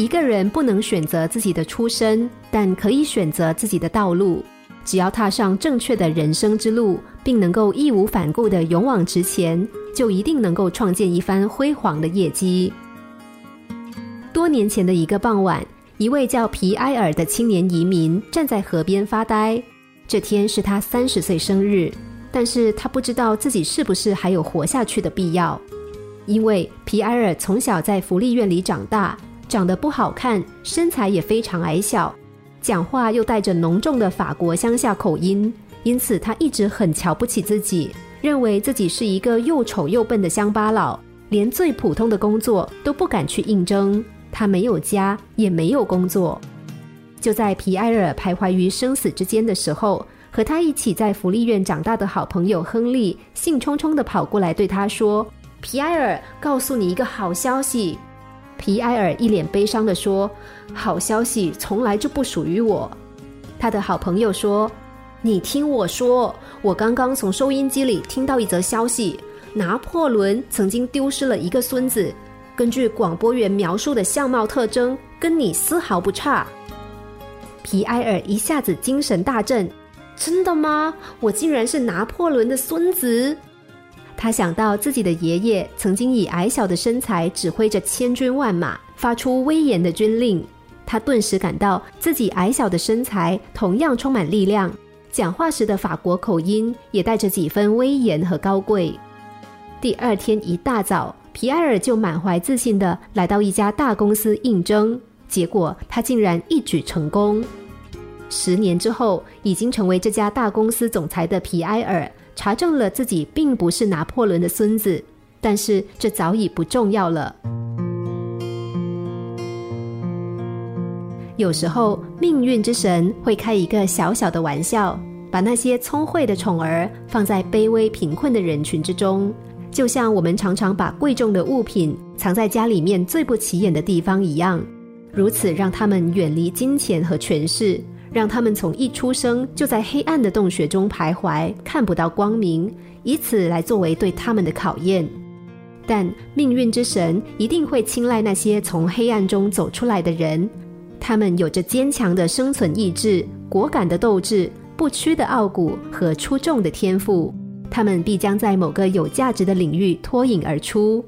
一个人不能选择自己的出身，但可以选择自己的道路。只要踏上正确的人生之路，并能够义无反顾的勇往直前，就一定能够创建一番辉煌的业绩。多年前的一个傍晚，一位叫皮埃尔的青年移民站在河边发呆。这天是他三十岁生日，但是他不知道自己是不是还有活下去的必要，因为皮埃尔从小在福利院里长大，长得不好看，身材也非常矮小。讲话又带着浓重的法国乡下口音，因此他一直很瞧不起自己，认为自己是一个又丑又笨的乡巴佬，连最普通的工作都不敢去应征。他没有家，也没有工作。就在皮埃尔徘徊于生死之间的时候，和他一起在福利院长大的好朋友亨利兴冲冲地跑过来对他说：“皮埃尔，告诉你一个好消息。”皮埃尔一脸悲伤地说：“好消息从来就不属于我。”他的好朋友说：“你听我说，我刚刚从收音机里听到一则消息，拿破仑曾经丢失了一个孙子。根据广播员描述的相貌特征，跟你丝毫不差。”皮埃尔一下子精神大振：“真的吗？我竟然是拿破仑的孙子！”他想到自己的爷爷曾经以矮小的身材指挥着千军万马，发出威严的军令。他顿时感到自己矮小的身材同样充满力量，讲话时的法国口音也带着几分威严和高贵。第二天一大早，皮埃尔就满怀自信地来到一家大公司应征，结果他竟然一举成功。十年之后，已经成为这家大公司总裁的皮埃尔。查证了自己并不是拿破仑的孙子，但是这早已不重要了。有时候，命运之神会开一个小小的玩笑，把那些聪慧的宠儿放在卑微贫困的人群之中，就像我们常常把贵重的物品藏在家里面最不起眼的地方一样，如此让他们远离金钱和权势。让他们从一出生就在黑暗的洞穴中徘徊，看不到光明，以此来作为对他们的考验。但命运之神一定会青睐那些从黑暗中走出来的人，他们有着坚强的生存意志、果敢的斗志、不屈的傲骨和出众的天赋，他们必将在某个有价值的领域脱颖而出。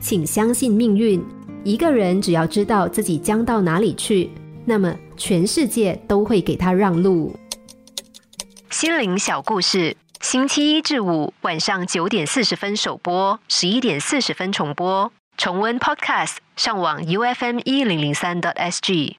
请相信命运，一个人只要知道自己将到哪里去。那么，全世界都会给他让路。心灵小故事，星期一至五晚上九点四十分首播，十一点四十分重播。重温 Podcast，上网 U F M 一零零三 t S G。